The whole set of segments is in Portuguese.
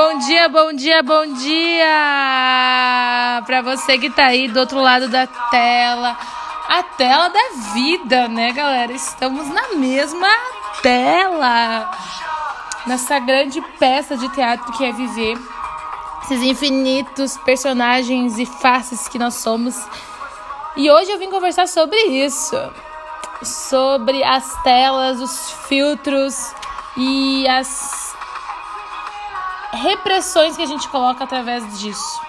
bom dia, bom dia, bom dia! Para você que tá aí do outro lado da tela, a tela da vida, né, galera? Estamos na mesma tela. Nessa grande peça de teatro que é viver esses infinitos personagens e faces que nós somos. E hoje eu vim conversar sobre isso. Sobre as telas, os filtros e as repressões que a gente coloca através disso.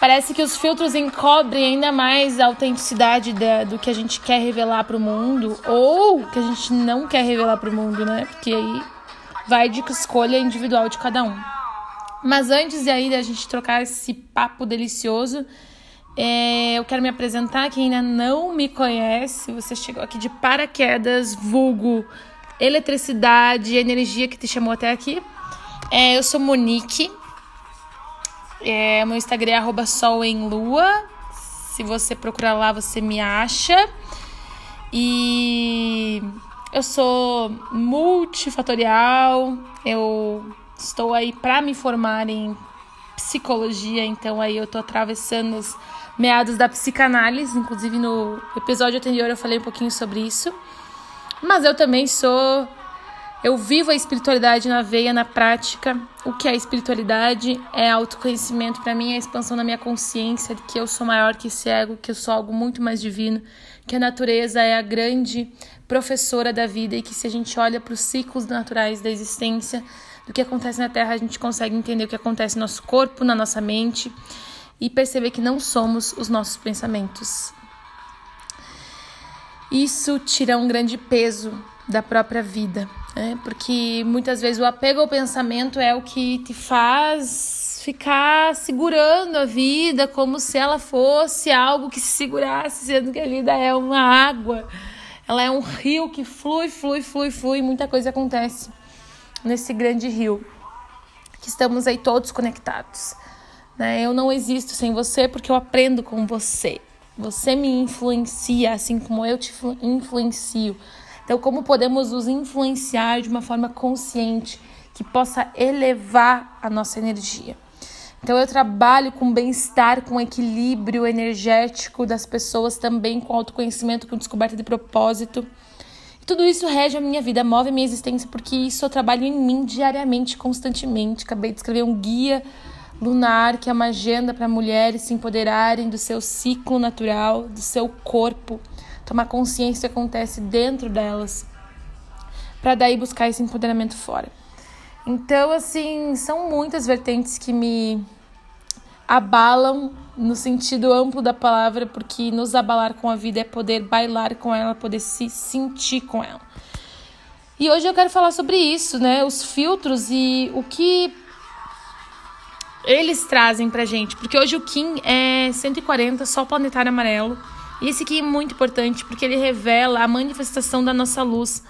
Parece que os filtros encobrem ainda mais a autenticidade da, do que a gente quer revelar para o mundo ou que a gente não quer revelar para o mundo, né? Porque aí vai de escolha individual de cada um. Mas antes de aí da gente trocar esse papo delicioso, é, eu quero me apresentar. Quem ainda não me conhece, você chegou aqui de paraquedas, vulgo, eletricidade, energia que te chamou até aqui. É, eu sou Monique. É, meu Instagram é arroba. Se você procurar lá, você me acha. E eu sou multifatorial. Eu estou aí para me formar em psicologia, então aí eu tô atravessando os meados da psicanálise, inclusive no episódio anterior eu falei um pouquinho sobre isso. Mas eu também sou eu vivo a espiritualidade na veia, na prática. O que é espiritualidade? É autoconhecimento. Para mim, é a expansão da minha consciência de que eu sou maior que esse ego, que eu sou algo muito mais divino, que a natureza é a grande professora da vida e que se a gente olha para os ciclos naturais da existência, do que acontece na Terra, a gente consegue entender o que acontece no nosso corpo, na nossa mente e perceber que não somos os nossos pensamentos. Isso tira um grande peso da própria vida né? Porque muitas vezes o apego ao pensamento é o que te faz ficar segurando a vida como se ela fosse algo que se segurasse, sendo que a vida é uma água. Ela é um rio que flui, flui, flui, flui, muita coisa acontece nesse grande rio. Que estamos aí todos conectados. Né? Eu não existo sem você porque eu aprendo com você. Você me influencia assim como eu te influencio. Então, como podemos nos influenciar de uma forma consciente que possa elevar a nossa energia? Então, eu trabalho com bem-estar, com equilíbrio energético das pessoas, também com autoconhecimento, com descoberta de propósito. E tudo isso rege a minha vida, move a minha existência, porque isso eu trabalho em mim diariamente, constantemente. Acabei de escrever um guia lunar, que é uma agenda para mulheres se empoderarem do seu ciclo natural, do seu corpo tomar consciência que acontece dentro delas, para daí buscar esse empoderamento fora. Então, assim, são muitas vertentes que me abalam no sentido amplo da palavra, porque nos abalar com a vida é poder bailar com ela, poder se sentir com ela. E hoje eu quero falar sobre isso, né? Os filtros e o que eles trazem pra gente. Porque hoje o Kim é 140, só planetário amarelo. E esse aqui é muito importante porque ele revela a manifestação da nossa luz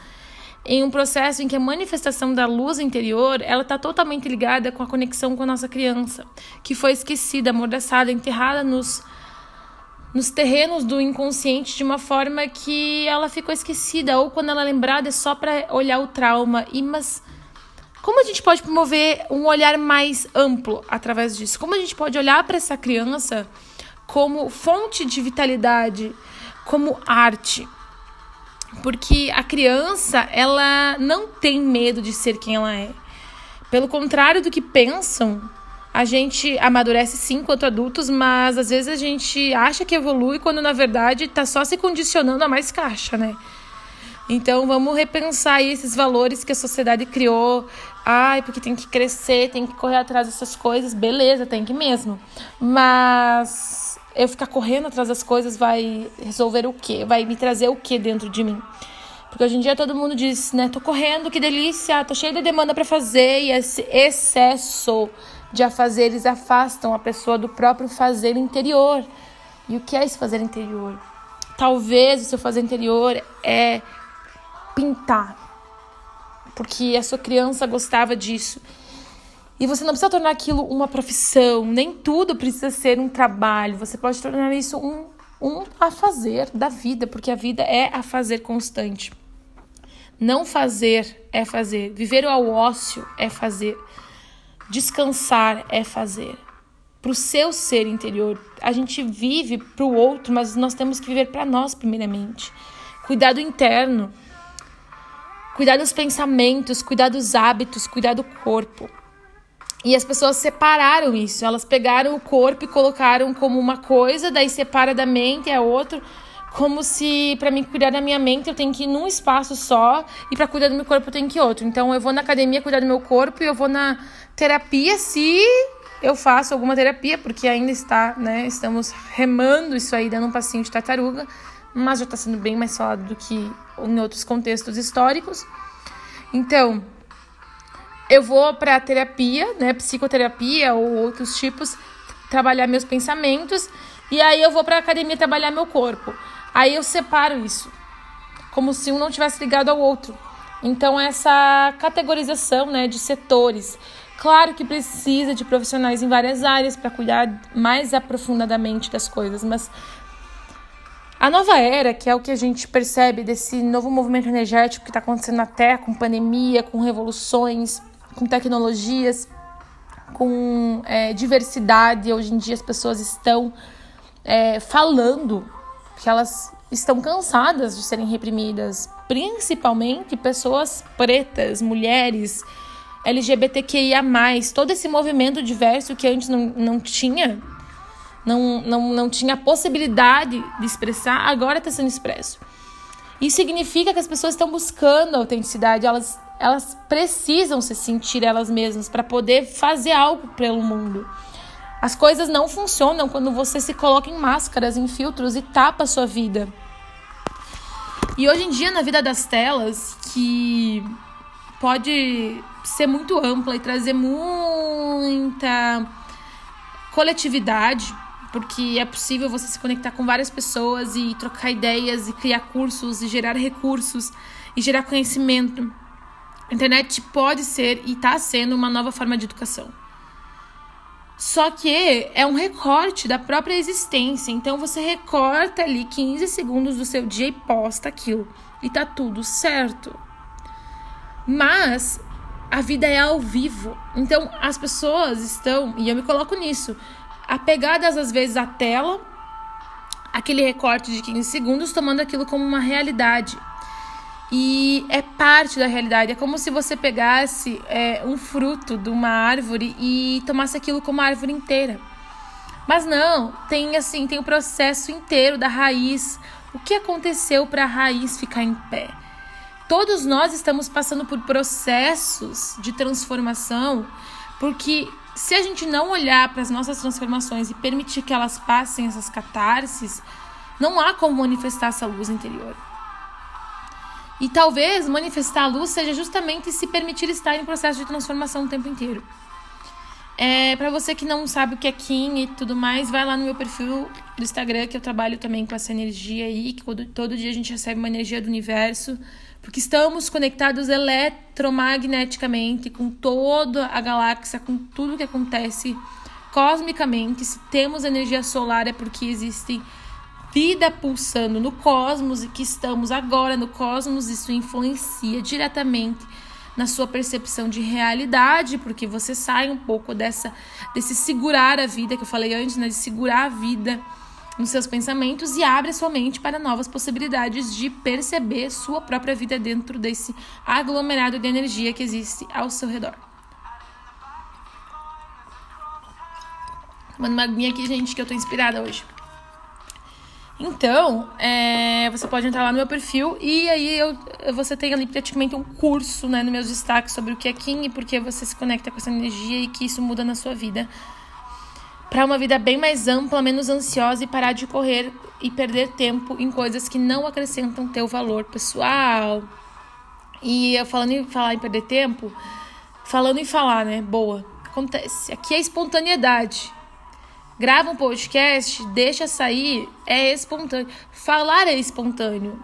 em um processo em que a manifestação da luz interior ela está totalmente ligada com a conexão com a nossa criança, que foi esquecida, amordaçada, enterrada nos, nos terrenos do inconsciente de uma forma que ela ficou esquecida, ou quando ela é lembrada é só para olhar o trauma. E mas como a gente pode promover um olhar mais amplo através disso? Como a gente pode olhar para essa criança? Como fonte de vitalidade, como arte. Porque a criança, ela não tem medo de ser quem ela é. Pelo contrário do que pensam, a gente amadurece sim enquanto adultos, mas às vezes a gente acha que evolui quando na verdade está só se condicionando a mais caixa, né? Então vamos repensar esses valores que a sociedade criou. Ai, porque tem que crescer, tem que correr atrás dessas coisas. Beleza, tem que mesmo. Mas eu ficar correndo atrás das coisas vai resolver o quê? Vai me trazer o quê dentro de mim? Porque hoje em dia todo mundo diz, né? Tô correndo, que delícia, tô cheio de demanda para fazer e esse excesso de afazeres afastam a pessoa do próprio fazer interior. E o que é esse fazer interior? Talvez o seu fazer interior é pintar. Porque a sua criança gostava disso e você não precisa tornar aquilo uma profissão, nem tudo precisa ser um trabalho. Você pode tornar isso um, um a fazer da vida, porque a vida é a fazer constante. Não fazer é fazer. Viver ao ócio é fazer. Descansar é fazer. Para o seu ser interior. A gente vive para o outro, mas nós temos que viver para nós, primeiramente. Cuidado interno. Cuidar dos pensamentos, cuidar dos hábitos, cuidar do corpo. E as pessoas separaram isso. Elas pegaram o corpo e colocaram como uma coisa, daí separa da mente é outro como se para mim cuidar da minha mente eu tenho que ir num espaço só e para cuidar do meu corpo eu tenho que ir outro. Então eu vou na academia cuidar do meu corpo e eu vou na terapia se eu faço alguma terapia, porque ainda está, né, estamos remando isso aí dando um passinho de tartaruga, mas já está sendo bem mais falado do que em outros contextos históricos. Então, eu vou para terapia, né, psicoterapia ou outros tipos, trabalhar meus pensamentos, e aí eu vou para academia trabalhar meu corpo. Aí eu separo isso, como se um não tivesse ligado ao outro. Então, essa categorização né, de setores. Claro que precisa de profissionais em várias áreas para cuidar mais aprofundadamente das coisas, mas a nova era, que é o que a gente percebe desse novo movimento energético que está acontecendo na Terra, com pandemia, com revoluções, com tecnologias, com é, diversidade. Hoje em dia as pessoas estão é, falando que elas estão cansadas de serem reprimidas, principalmente pessoas pretas, mulheres, LGBTQIA, todo esse movimento diverso que antes não, não tinha, não, não, não tinha possibilidade de expressar, agora está sendo expresso. Isso significa que as pessoas estão buscando autenticidade, elas, elas precisam se sentir elas mesmas para poder fazer algo pelo mundo. As coisas não funcionam quando você se coloca em máscaras, em filtros e tapa a sua vida. E hoje em dia, na vida das telas, que pode ser muito ampla e trazer muita coletividade, porque é possível você se conectar com várias pessoas e trocar ideias e criar cursos e gerar recursos e gerar conhecimento. A internet pode ser e está sendo uma nova forma de educação. Só que é um recorte da própria existência. Então você recorta ali 15 segundos do seu dia e posta aquilo. E tá tudo certo. Mas a vida é ao vivo. Então as pessoas estão, e eu me coloco nisso, apegadas às vezes à tela, aquele recorte de 15 segundos, tomando aquilo como uma realidade e é parte da realidade. É como se você pegasse é, um fruto de uma árvore e tomasse aquilo como a árvore inteira. Mas não, tem assim, tem o processo inteiro da raiz. O que aconteceu para a raiz ficar em pé? Todos nós estamos passando por processos de transformação, porque se a gente não olhar para as nossas transformações e permitir que elas passem essas catarses, não há como manifestar essa luz interior. E talvez manifestar a luz seja justamente se permitir estar em processo de transformação o tempo inteiro. É, para você que não sabe o que é Kim e tudo mais, vai lá no meu perfil do Instagram, que eu trabalho também com essa energia aí, que todo, todo dia a gente recebe uma energia do universo, porque estamos conectados eletromagneticamente com toda a galáxia, com tudo que acontece cosmicamente. Se temos energia solar é porque existem vida pulsando no cosmos e que estamos agora no cosmos, isso influencia diretamente na sua percepção de realidade, porque você sai um pouco dessa desse segurar a vida que eu falei antes, né, de segurar a vida nos seus pensamentos e abre a sua mente para novas possibilidades de perceber sua própria vida dentro desse aglomerado de energia que existe ao seu redor. Manda uma aguinha aqui, gente, que eu tô inspirada hoje. Então, é, você pode entrar lá no meu perfil e aí eu, você tem ali praticamente um curso né, no meus destaques sobre o que é Kim e por que você se conecta com essa energia e que isso muda na sua vida. Para uma vida bem mais ampla, menos ansiosa e parar de correr e perder tempo em coisas que não acrescentam teu valor pessoal. E eu falando em falar em perder tempo, falando em falar, né? Boa. Acontece. Aqui é espontaneidade grava um podcast, deixa sair, é espontâneo. Falar é espontâneo.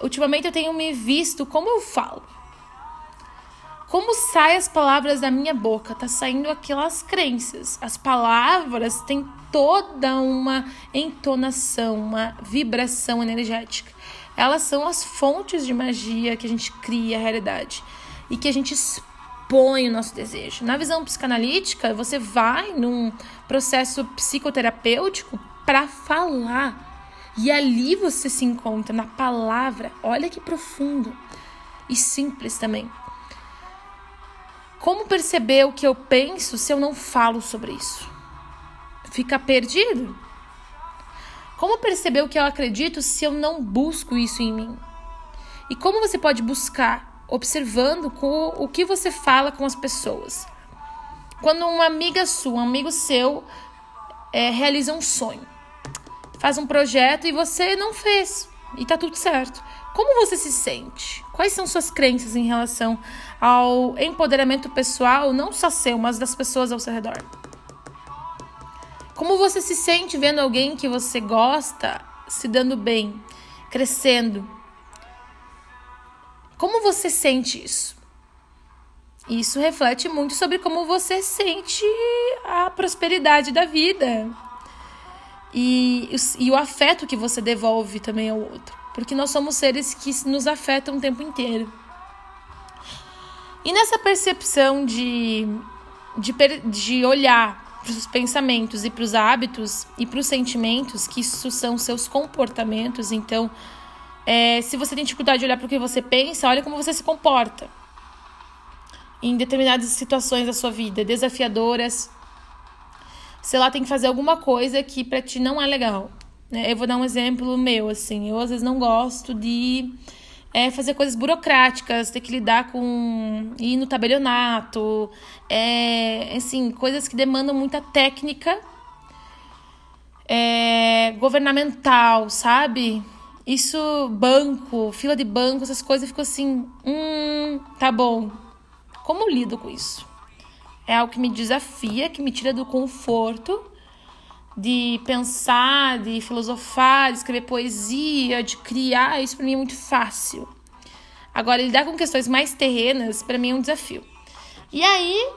Ultimamente eu tenho me visto como eu falo. Como saem as palavras da minha boca? Tá saindo aquelas crenças. As palavras têm toda uma entonação, uma vibração energética. Elas são as fontes de magia que a gente cria a realidade e que a gente impõe o nosso desejo. Na visão psicanalítica, você vai num processo psicoterapêutico para falar. E ali você se encontra na palavra. Olha que profundo e simples também. Como perceber o que eu penso se eu não falo sobre isso? Fica perdido? Como perceber o que eu acredito se eu não busco isso em mim? E como você pode buscar? Observando com o que você fala com as pessoas. Quando uma amiga sua, um amigo seu, é, realiza um sonho, faz um projeto e você não fez, e tá tudo certo. Como você se sente? Quais são suas crenças em relação ao empoderamento pessoal, não só seu, mas das pessoas ao seu redor? Como você se sente vendo alguém que você gosta se dando bem, crescendo? Como você sente isso? Isso reflete muito sobre como você sente a prosperidade da vida e, e o afeto que você devolve também ao outro, porque nós somos seres que nos afetam o tempo inteiro. E nessa percepção de, de, de olhar para os pensamentos e para os hábitos e para os sentimentos, que isso são seus comportamentos. Então, é, se você tem dificuldade de olhar para o que você pensa, olha como você se comporta em determinadas situações da sua vida, desafiadoras. Sei lá, tem que fazer alguma coisa que para ti não é legal. Né? Eu vou dar um exemplo meu, assim. Eu às vezes não gosto de é fazer coisas burocráticas, ter que lidar com ir no tabelionato, é, assim, coisas que demandam muita técnica é, governamental, sabe? Isso, banco, fila de banco, essas coisas, ficou assim, hum, tá bom. Como lido com isso? É algo que me desafia, que me tira do conforto de pensar, de filosofar, de escrever poesia, de criar, isso para mim é muito fácil. Agora, lidar com questões mais terrenas, para mim é um desafio. E aí,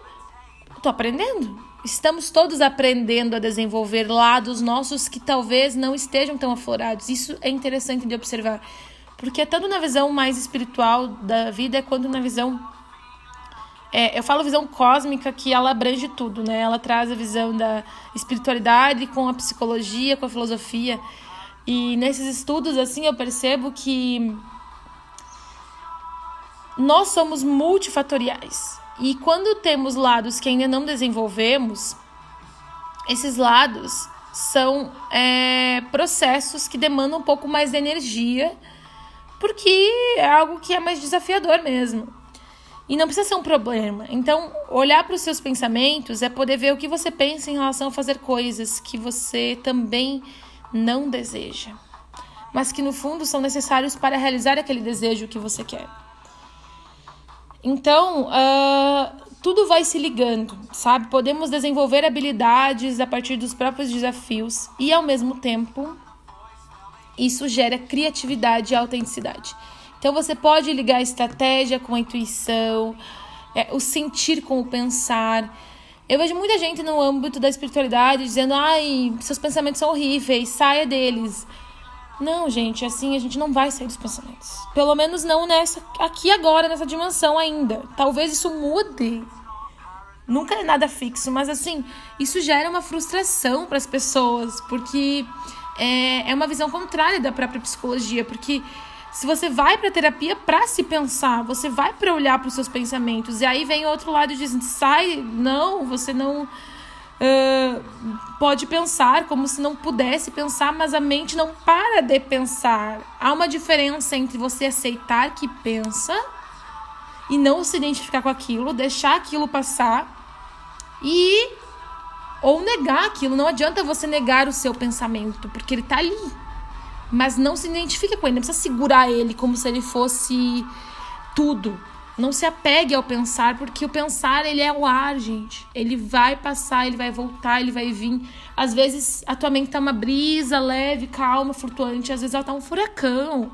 tô aprendendo. Estamos todos aprendendo a desenvolver lados nossos que talvez não estejam tão aflorados. Isso é interessante de observar. Porque tanto na visão mais espiritual da vida quanto na visão é, eu falo visão cósmica que ela abrange tudo, né? Ela traz a visão da espiritualidade com a psicologia, com a filosofia. E nesses estudos, assim, eu percebo que nós somos multifatoriais. E quando temos lados que ainda não desenvolvemos, esses lados são é, processos que demandam um pouco mais de energia, porque é algo que é mais desafiador mesmo. E não precisa ser um problema. Então, olhar para os seus pensamentos é poder ver o que você pensa em relação a fazer coisas que você também não deseja, mas que no fundo são necessários para realizar aquele desejo que você quer. Então, uh, tudo vai se ligando, sabe? Podemos desenvolver habilidades a partir dos próprios desafios e, ao mesmo tempo, isso gera criatividade e autenticidade. Então você pode ligar a estratégia com a intuição, é, o sentir com o pensar. Eu vejo muita gente no âmbito da espiritualidade dizendo: ai, seus pensamentos são horríveis, saia deles. Não, gente, assim a gente não vai sair dos pensamentos. Pelo menos não nessa aqui agora, nessa dimensão ainda. Talvez isso mude. Nunca é nada fixo, mas assim, isso gera uma frustração para as pessoas, porque é, é uma visão contrária da própria psicologia, porque se você vai para terapia para se pensar, você vai para olhar para os seus pensamentos, e aí vem outro lado e diz: sai, não, você não uh, pode pensar como se não pudesse pensar, mas a mente não para de pensar. Há uma diferença entre você aceitar que pensa e não se identificar com aquilo, deixar aquilo passar e ou negar aquilo. Não adianta você negar o seu pensamento, porque ele está ali mas não se identifica com ele, não precisa segurar ele como se ele fosse tudo. Não se apegue ao pensar, porque o pensar ele é o ar, gente. Ele vai passar, ele vai voltar, ele vai vir. Às vezes a tua mente tá uma brisa leve, calma, flutuante, às vezes ela tá um furacão.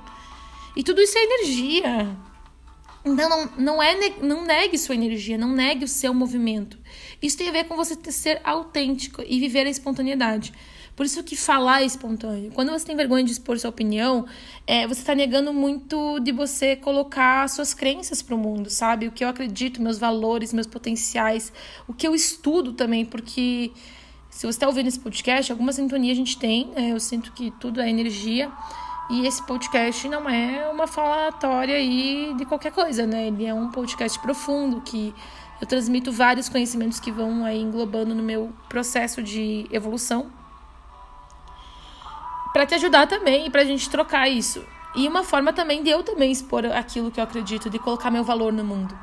E tudo isso é energia. Então não, não é não negue sua energia, não negue o seu movimento. Isso tem a ver com você ser autêntico e viver a espontaneidade. Por isso que falar é espontâneo. Quando você tem vergonha de expor sua opinião, é, você está negando muito de você colocar suas crenças para o mundo, sabe? O que eu acredito, meus valores, meus potenciais, o que eu estudo também, porque se você está ouvindo esse podcast, alguma sintonia a gente tem, é, eu sinto que tudo é energia. E esse podcast não é uma falatória aí de qualquer coisa, né? Ele é um podcast profundo que eu transmito vários conhecimentos que vão aí englobando no meu processo de evolução. Para te ajudar também e pra gente trocar isso. E uma forma também de eu também expor aquilo que eu acredito, de colocar meu valor no mundo.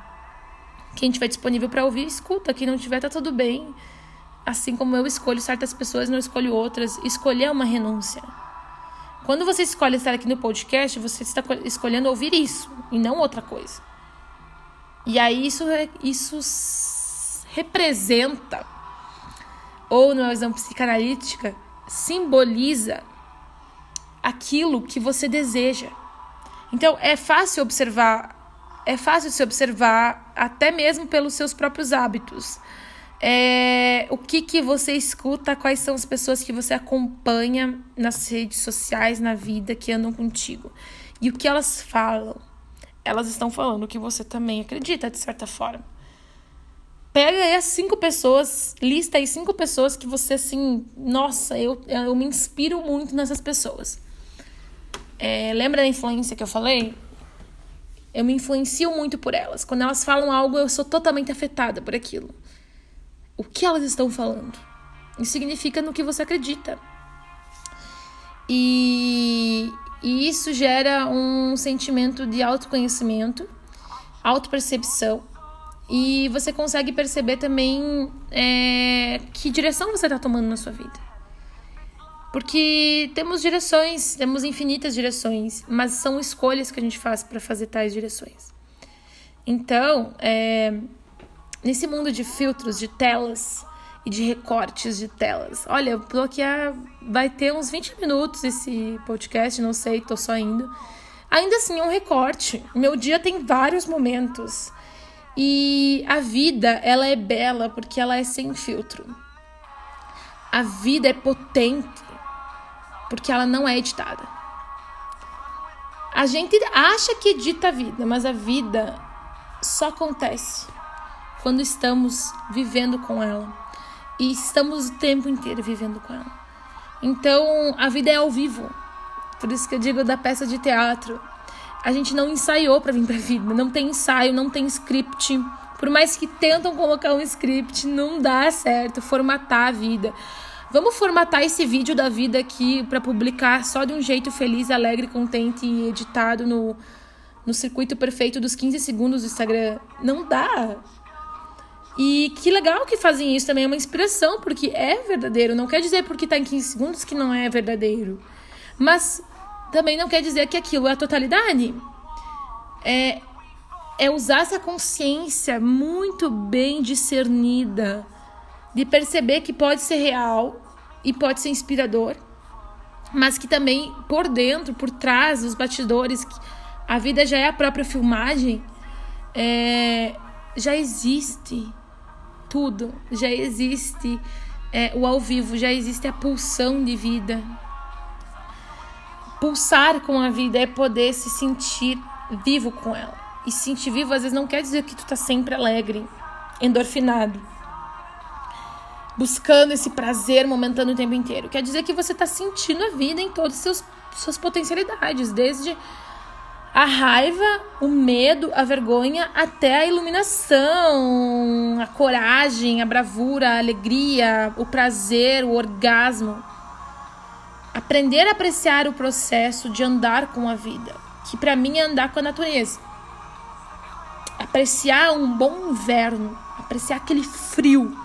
Quem tiver disponível para ouvir, escuta. Quem não tiver, tá tudo bem. Assim como eu escolho certas pessoas, não escolho outras. Escolher é uma renúncia. Quando você escolhe estar aqui no podcast, você está escolhendo ouvir isso e não outra coisa. E aí isso, isso representa, ou numa visão psicanalítica, simboliza aquilo que você deseja. Então é fácil observar, é fácil se observar até mesmo pelos seus próprios hábitos é, o que, que você escuta, quais são as pessoas que você acompanha nas redes sociais, na vida, que andam contigo. E o que elas falam. Elas estão falando o que você também acredita, de certa forma. Pega aí as cinco pessoas, lista aí cinco pessoas que você, assim, nossa, eu, eu me inspiro muito nessas pessoas. É, lembra da influência que eu falei? Eu me influencio muito por elas. Quando elas falam algo, eu sou totalmente afetada por aquilo o que elas estão falando. Isso significa no que você acredita. E, e isso gera um sentimento de autoconhecimento, autopercepção. E você consegue perceber também é, que direção você está tomando na sua vida. Porque temos direções, temos infinitas direções, mas são escolhas que a gente faz para fazer tais direções. Então, é, nesse mundo de filtros, de telas e de recortes de telas. Olha, eu tô vai ter uns 20 minutos esse podcast, não sei, tô só indo. Ainda assim é um recorte. Meu dia tem vários momentos. E a vida, ela é bela porque ela é sem filtro. A vida é potente porque ela não é editada. A gente acha que edita a vida, mas a vida só acontece quando estamos vivendo com ela. E estamos o tempo inteiro vivendo com ela. Então, a vida é ao vivo. Por isso que eu digo da peça de teatro. A gente não ensaiou para vir pra vida. Não tem ensaio, não tem script. Por mais que tentam colocar um script, não dá certo formatar a vida. Vamos formatar esse vídeo da vida aqui para publicar só de um jeito feliz, alegre, contente e editado no, no circuito perfeito dos 15 segundos do Instagram. Não dá. E que legal que fazem isso também, é uma inspiração, porque é verdadeiro. Não quer dizer porque está em 15 segundos que não é verdadeiro. Mas também não quer dizer que aquilo é a totalidade. É, é usar essa consciência muito bem discernida de perceber que pode ser real e pode ser inspirador, mas que também por dentro, por trás dos bastidores, a vida já é a própria filmagem, é, já existe tudo, já existe é, o ao vivo, já existe a pulsão de vida. Pulsar com a vida é poder se sentir vivo com ela. E se sentir vivo às vezes não quer dizer que tu tá sempre alegre, endorfinado, buscando esse prazer momentâneo o tempo inteiro. Quer dizer que você tá sentindo a vida em todas as suas potencialidades, desde a raiva, o medo, a vergonha, até a iluminação, a coragem, a bravura, a alegria, o prazer, o orgasmo. Aprender a apreciar o processo de andar com a vida, que para mim é andar com a natureza. Apreciar um bom inverno, apreciar aquele frio,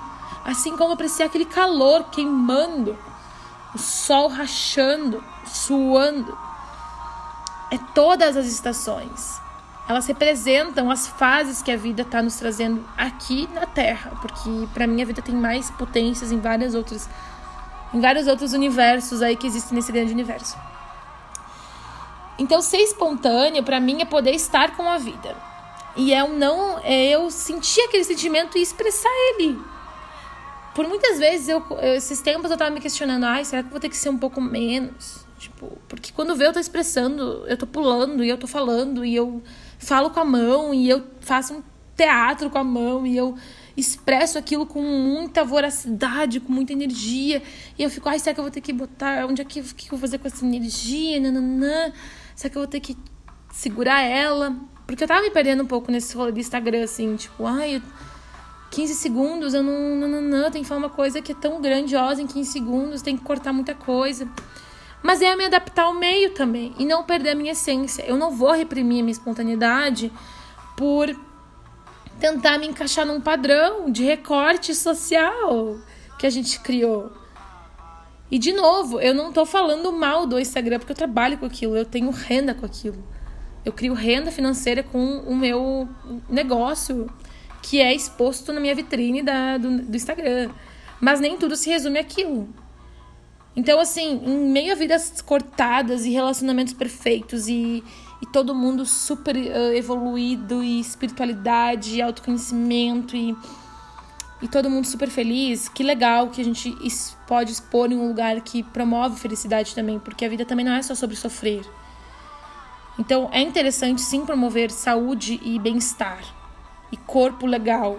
assim como apreciar aquele calor queimando, o sol rachando, suando é todas as estações. Elas representam as fases que a vida está nos trazendo aqui na Terra, porque para mim a vida tem mais potências em várias outras em vários outros universos aí que existem nesse grande universo. Então ser espontâneo para mim é poder estar com a vida. E é um não é eu sentir aquele sentimento e expressar ele. Por muitas vezes, eu, eu, esses tempos eu tava me questionando, ai, será que eu vou ter que ser um pouco menos? Tipo, porque quando vê eu tô expressando, eu tô pulando e eu tô falando e eu falo com a mão e eu faço um teatro com a mão e eu expresso aquilo com muita voracidade, com muita energia. E eu fico, ai, será que eu vou ter que botar, onde é que, que eu vou fazer com essa energia? Nananã. Será que eu vou ter que segurar ela? Porque eu tava me perdendo um pouco nesse rolê do Instagram, assim, tipo, ai, 15 segundos, eu não, não, não, não, tem que falar uma coisa que é tão grandiosa em 15 segundos, tem que cortar muita coisa. Mas é me adaptar ao meio também e não perder a minha essência. Eu não vou reprimir a minha espontaneidade por tentar me encaixar num padrão de recorte social que a gente criou. E de novo, eu não tô falando mal do Instagram porque eu trabalho com aquilo, eu tenho renda com aquilo. Eu crio renda financeira com o meu negócio que é exposto na minha vitrine da, do, do Instagram. Mas nem tudo se resume àquilo. Então, assim, em meio a vidas cortadas e relacionamentos perfeitos e, e todo mundo super uh, evoluído e espiritualidade, e autoconhecimento e, e todo mundo super feliz, que legal que a gente pode expor em um lugar que promove felicidade também, porque a vida também não é só sobre sofrer. Então, é interessante sim promover saúde e bem-estar e corpo legal.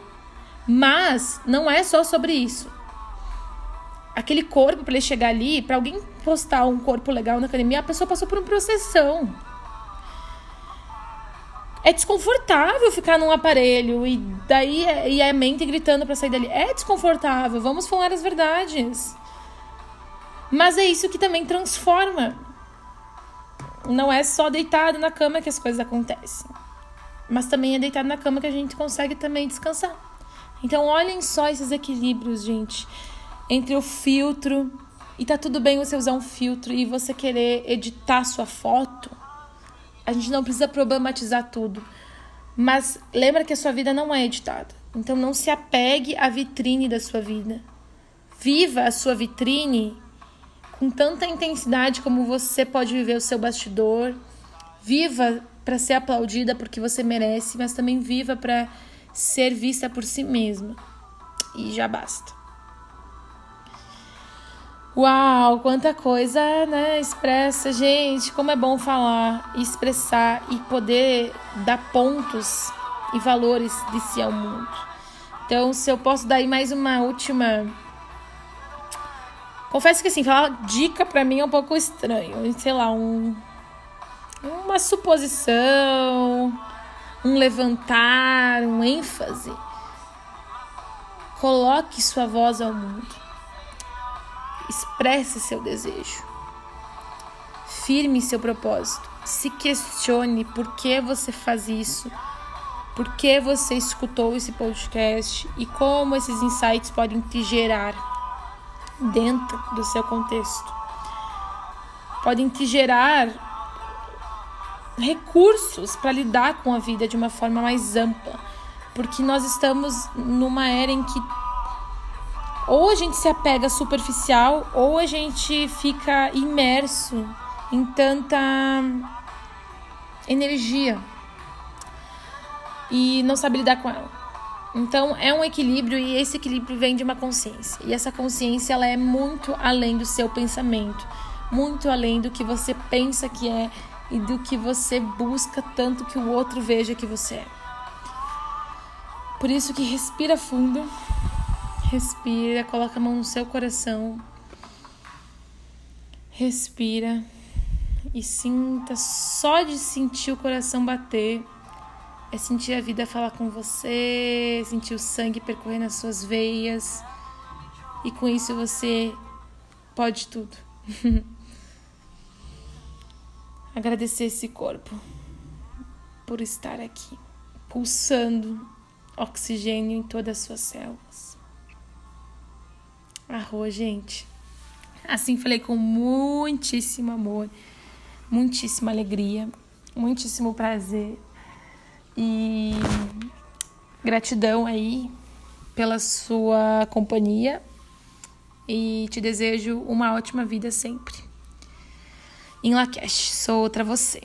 Mas não é só sobre isso. Aquele corpo, para ele chegar ali, para alguém postar um corpo legal na academia, a pessoa passou por uma processão. É desconfortável ficar num aparelho e daí e a mente gritando para sair dali. É desconfortável, vamos falar as verdades. Mas é isso que também transforma. Não é só deitado na cama que as coisas acontecem mas também é deitado na cama que a gente consegue também descansar. Então, olhem só esses equilíbrios, gente, entre o filtro e tá tudo bem você usar um filtro e você querer editar sua foto. A gente não precisa problematizar tudo. Mas lembra que a sua vida não é editada. Então não se apegue à vitrine da sua vida. Viva a sua vitrine com tanta intensidade como você pode viver o seu bastidor. Viva para ser aplaudida porque você merece, mas também viva para ser vista por si mesma. E já basta. Uau, quanta coisa, né? Expressa, gente, como é bom falar, expressar e poder dar pontos e valores de si ao mundo. Então, se eu posso dar aí mais uma última Confesso que assim, falar dica para mim é um pouco estranho. Sei lá, um uma suposição, um levantar, um ênfase. Coloque sua voz ao mundo. Expresse seu desejo. Firme seu propósito. Se questione por que você faz isso, por que você escutou esse podcast e como esses insights podem te gerar dentro do seu contexto. Podem te gerar recursos para lidar com a vida de uma forma mais ampla, porque nós estamos numa era em que ou a gente se apega superficial ou a gente fica imerso em tanta energia e não sabe lidar com ela. Então é um equilíbrio e esse equilíbrio vem de uma consciência. E essa consciência ela é muito além do seu pensamento, muito além do que você pensa que é e do que você busca tanto que o outro veja que você é. Por isso que respira fundo, respira, coloca a mão no seu coração, respira e sinta só de sentir o coração bater, é sentir a vida falar com você, sentir o sangue percorrer nas suas veias e com isso você pode tudo. agradecer esse corpo por estar aqui, pulsando oxigênio em todas as suas células. Arroz, gente. Assim falei com muitíssimo amor, muitíssima alegria, muitíssimo prazer e gratidão aí pela sua companhia e te desejo uma ótima vida sempre em Lakesh. Sou outra você.